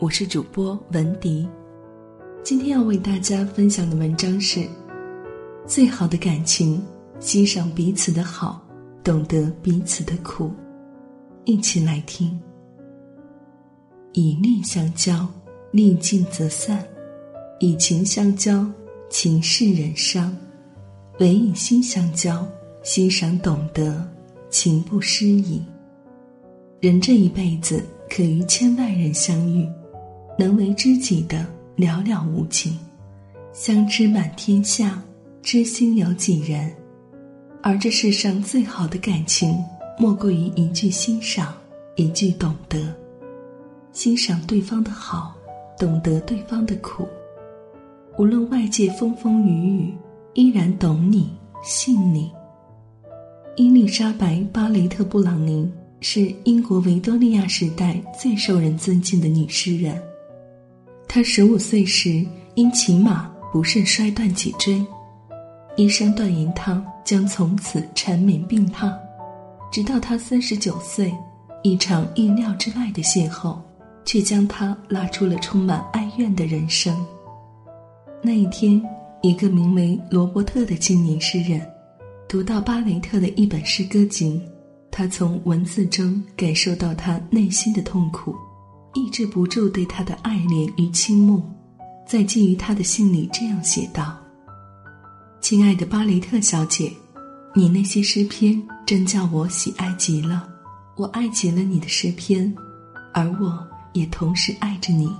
我是主播文迪。今天要为大家分享的文章是：最好的感情，欣赏彼此的好，懂得彼此的苦。一起来听。以利相交，利尽则散；以情相交，情是人伤；唯以心相交，欣赏懂得，情不失矣。人这一辈子，可与千万人相遇，能为知己的寥寥无几，相知满天下，知心有几人？而这世上最好的感情，莫过于一句欣赏，一句懂得。欣赏对方的好，懂得对方的苦。无论外界风风雨雨，依然懂你，信你。伊丽莎白·巴雷特·布朗宁。是英国维多利亚时代最受人尊敬的女诗人。他十五岁时因骑马不慎摔断脊椎，医生段银汤将从此缠绵病榻。直到他三十九岁，一场意料之外的邂逅，却将他拉出了充满哀怨的人生。那一天，一个名为罗伯特的青年诗人，读到巴雷特的一本诗歌集。他从文字中感受到他内心的痛苦，抑制不住对他的爱怜与倾慕，在寄予他的信里这样写道：“亲爱的巴雷特小姐，你那些诗篇真叫我喜爱极了，我爱极了你的诗篇，而我也同时爱着你。”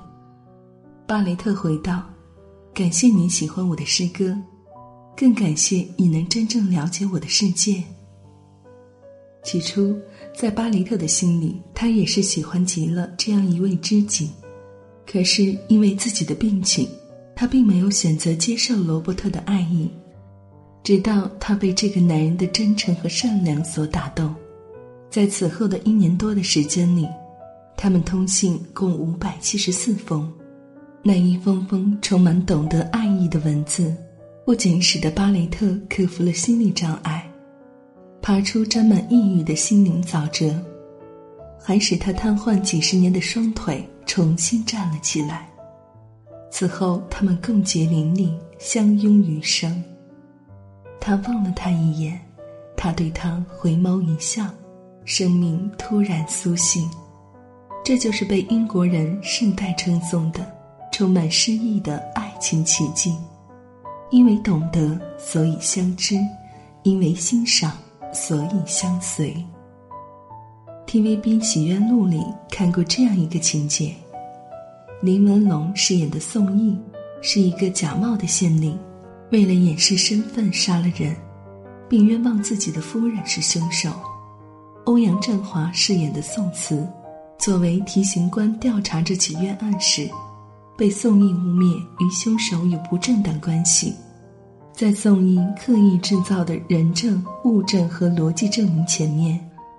巴雷特回道：“感谢你喜欢我的诗歌，更感谢你能真正了解我的世界。”起初，在巴雷特的心里，他也是喜欢极了这样一位知己。可是因为自己的病情，他并没有选择接受罗伯特的爱意。直到他被这个男人的真诚和善良所打动，在此后的一年多的时间里，他们通信共五百七十四封。那一封封充满懂得爱意的文字，不仅使得巴雷特克服了心理障碍。爬出沾满抑郁的心灵沼泽，还使他瘫痪几十年的双腿重新站了起来。此后，他们共结连理，相拥余生。他望了他一眼，他对他回眸一笑，生命突然苏醒。这就是被英国人世代称颂的、充满诗意的爱情奇迹。因为懂得，所以相知；因为欣赏。所以相随。TVB《洗冤录》里看过这样一个情节：林文龙饰演的宋义是一个假冒的县令，为了掩饰身份杀了人，并冤枉自己的夫人是凶手。欧阳震华饰演的宋慈，作为提刑官调查这起冤案时，被宋义污蔑与凶手有不正当关系。在宋义刻意制造的人证、物证和逻辑证明前面，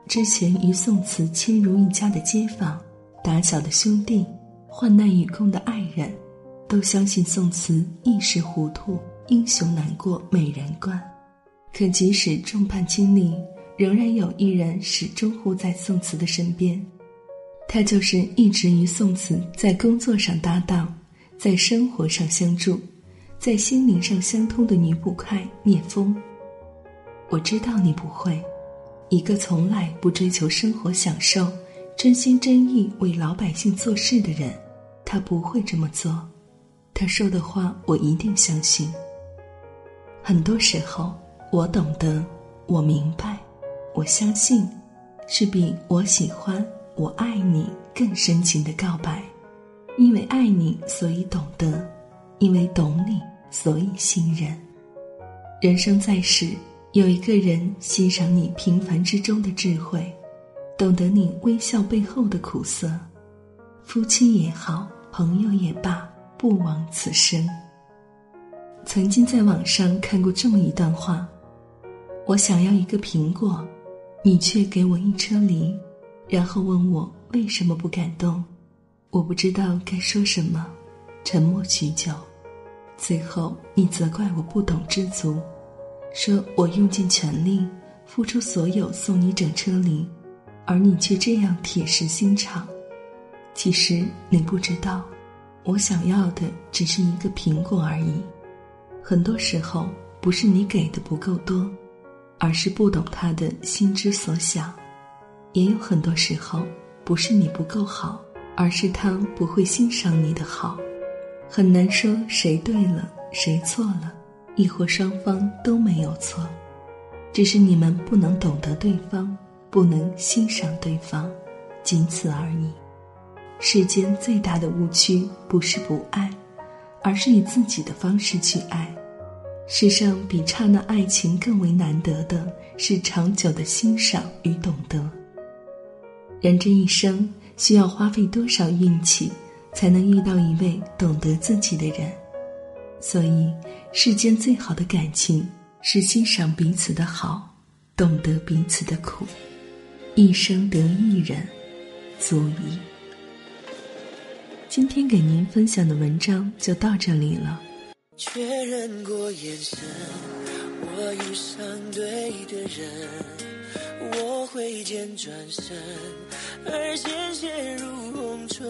之前与宋慈亲如一家的街坊、打小的兄弟、患难与共的爱人，都相信宋慈一时糊涂，英雄难过美人关。可即使众叛亲离，仍然有一人始终护在宋慈的身边，他就是一直与宋慈在工作上搭档，在生活上相助。在心灵上相通的女捕快聂风，我知道你不会，一个从来不追求生活享受、真心真意为老百姓做事的人，他不会这么做。他说的话我一定相信。很多时候，我懂得，我明白，我相信，是比我喜欢、我爱你更深情的告白，因为爱你，所以懂得。因为懂你，所以信任。人生在世，有一个人欣赏你平凡之中的智慧，懂得你微笑背后的苦涩。夫妻也好，朋友也罢，不枉此生。曾经在网上看过这么一段话：我想要一个苹果，你却给我一车梨，然后问我为什么不感动。我不知道该说什么，沉默许久。最后，你责怪我不懂知足，说我用尽全力，付出所有送你整车梨，而你却这样铁石心肠。其实你不知道，我想要的只是一个苹果而已。很多时候，不是你给的不够多，而是不懂他的心之所想；也有很多时候，不是你不够好，而是他不会欣赏你的好。很难说谁对了，谁错了，亦或双方都没有错，只是你们不能懂得对方，不能欣赏对方，仅此而已。世间最大的误区不是不爱，而是以自己的方式去爱。世上比刹那爱情更为难得的是长久的欣赏与懂得。人这一生需要花费多少运气，才能遇到一位懂得自己的人？所以，世间最好的感情是欣赏彼此的好，懂得彼此的苦。一生得一人，足矣。今天给您分享的文章就到这里了。确认过眼神，我遇上对的人，我挥剑转身，而鲜血如红唇。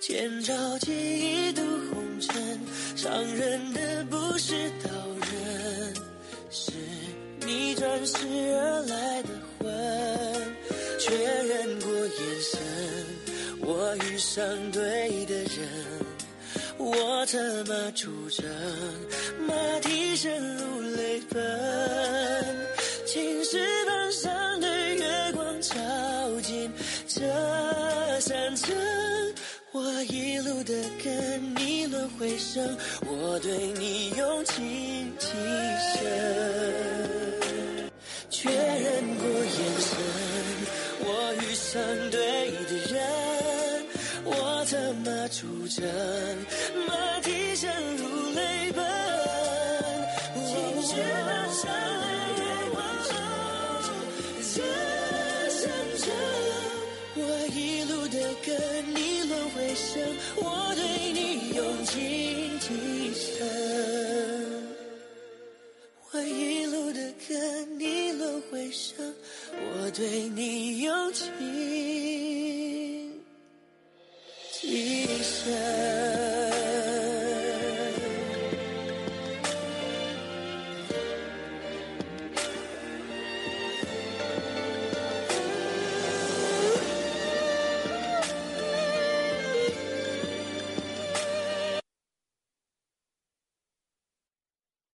千朝记一渡红尘，伤人的不是刀刃，是你转世而来的魂。确认过眼神。我遇上对的人，我策马出征，马蹄声如泪奔。生，我对你用情极深。确认过眼神，我遇上对的人。我策马出征，马蹄声如泪奔。对你有情。